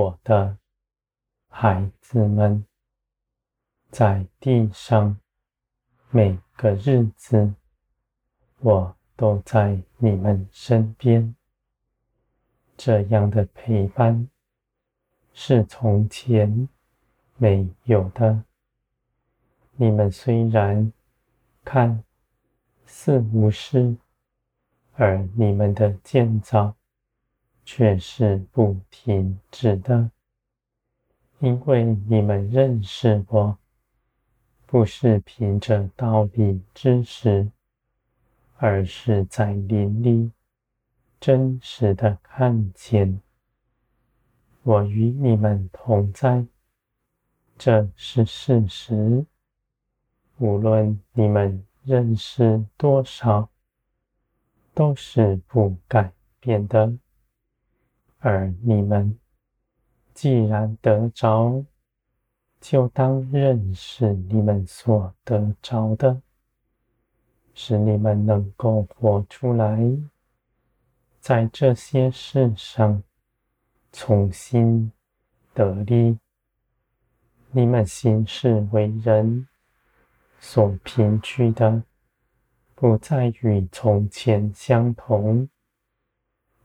我的孩子们，在地上每个日子，我都在你们身边。这样的陪伴是从前没有的。你们虽然看似无事，而你们的建造却是不停止的，因为你们认识我，不是凭着道理知识，而是在灵里真实的看见我与你们同在，这是事实。无论你们认识多少，都是不改变的。而你们既然得着，就当认识你们所得着的，使你们能够活出来，在这些事上重新得力。你们行事为人所凭据的，不再与从前相同。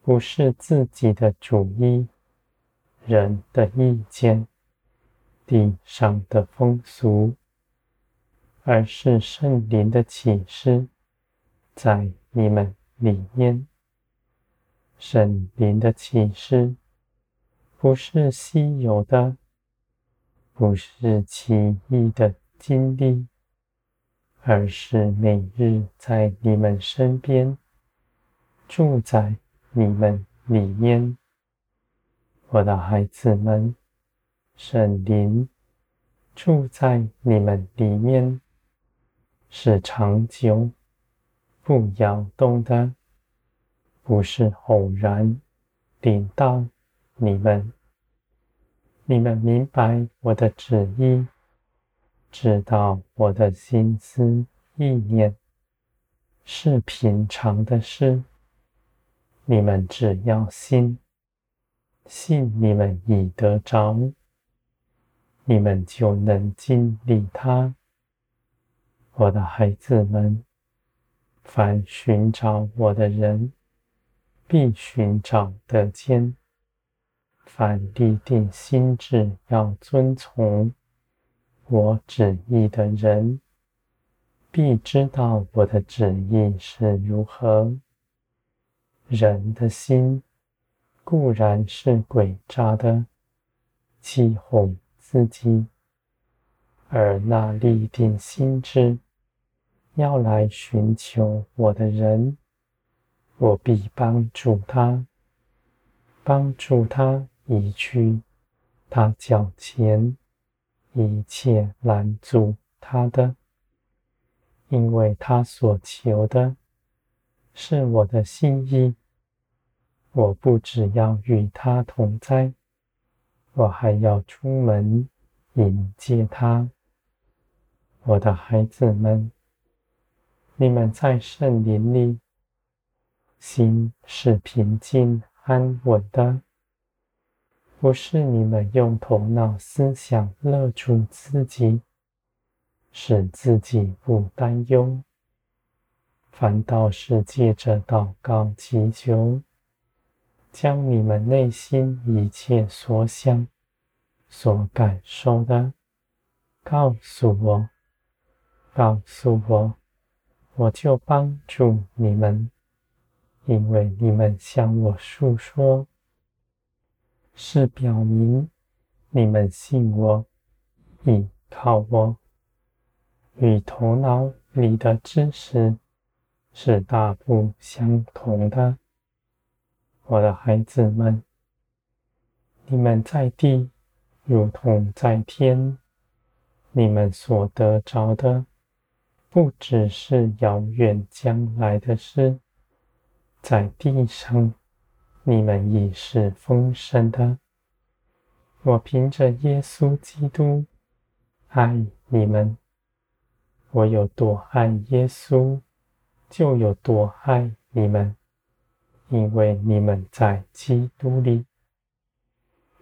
不是自己的主意、人的意见、地上的风俗，而是圣灵的启示在你们里面。圣灵的启示不是稀有的，不是奇异的经历，而是每日在你们身边住在。你们里面，我的孩子们，圣灵住在你们里面，是长久、不摇动的，不是偶然领到你们。你们明白我的旨意，知道我的心思意念，是平常的事。你们只要信，信你们已得着，你们就能经历它。我的孩子们，凡寻找我的人，必寻找得见；凡立定心志要遵从我旨意的人，必知道我的旨意是如何。人的心固然是诡诈的，欺哄自己；而那立定心志要来寻求我的人，我必帮助他，帮助他移去他脚前一切拦阻他的，因为他所求的。是我的心意，我不只要与他同在，我还要出门迎接他。我的孩子们，你们在圣林里，心是平静安稳的，不是你们用头脑思想勒住自己，使自己不担忧。反倒是借着祷告祈求，将你们内心一切所想、所感受的，告诉我，告诉我，我就帮助你们，因为你们向我诉说，是表明你们信我，倚靠我，与头脑里的知识。是大不相同的，我的孩子们，你们在地如同在天，你们所得着的不只是遥远将来的事，在地上你们已是丰盛的。我凭着耶稣基督爱你们，我有多爱耶稣。就有多爱你们，因为你们在基督里。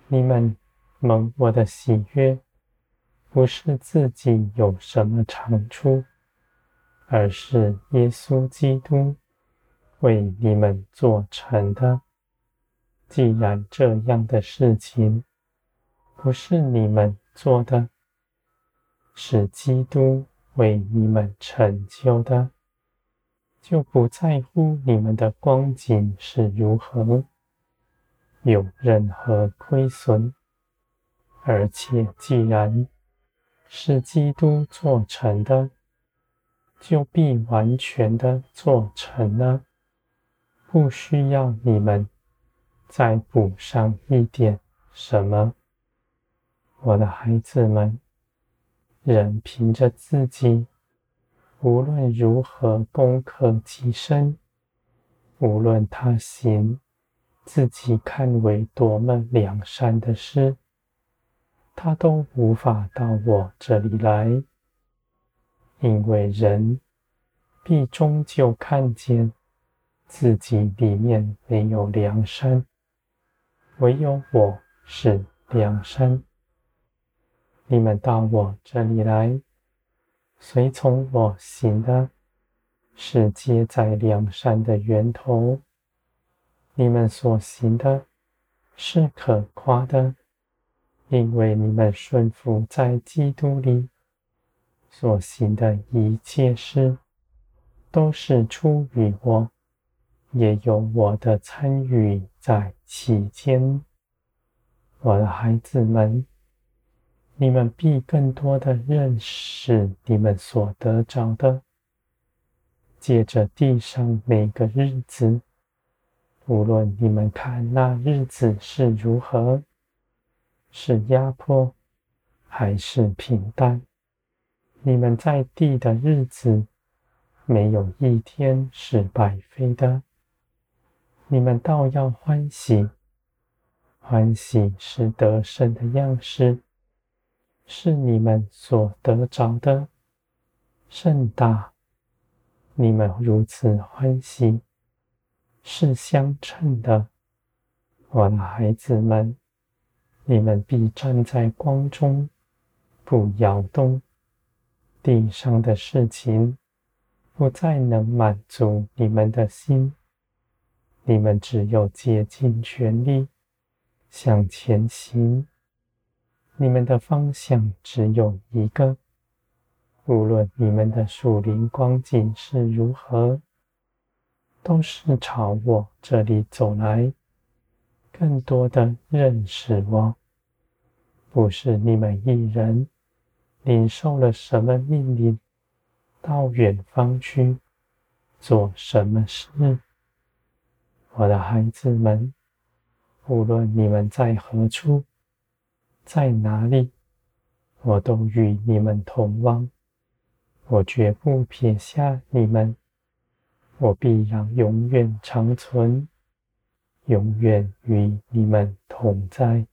你们蒙我的喜悦，不是自己有什么长处，而是耶稣基督为你们做成的。既然这样的事情不是你们做的，是基督为你们成就的，就不在乎你们的光景是如何，有任何亏损。而且，既然是基督做成的，就必完全的做成了，不需要你们再补上一点什么。我的孩子们，人凭着自己，无论如何攻克己身，无论他行自己看为多么良善的事，他都无法到我这里来，因为人必终究看见自己里面没有良善，唯有我是良善。你们到我这里来，随从我行的，是接在良善的源头。你们所行的，是可夸的。因为你们顺服在基督里所行的一切事，都是出于我，也有我的参与在其间。我的孩子们，你们必更多的认识你们所得着的，借着地上每个日子，无论你们看那日子是如何。是压迫还是平淡？你们在地的日子，没有一天是白费的。你们倒要欢喜，欢喜是得胜的样式，是你们所得着的甚大。你们如此欢喜，是相称的，我的孩子们。你们必站在光中，不摇动。地上的事情不再能满足你们的心。你们只有竭尽全力向前行。你们的方向只有一个。无论你们的树林光景是如何，都是朝我这里走来。更多的认识我，不是你们一人领受了什么命令，到远方去做什么事。我的孩子们，无论你们在何处，在哪里，我都与你们同往。我绝不撇下你们，我必让永远长存。永远与你们同在。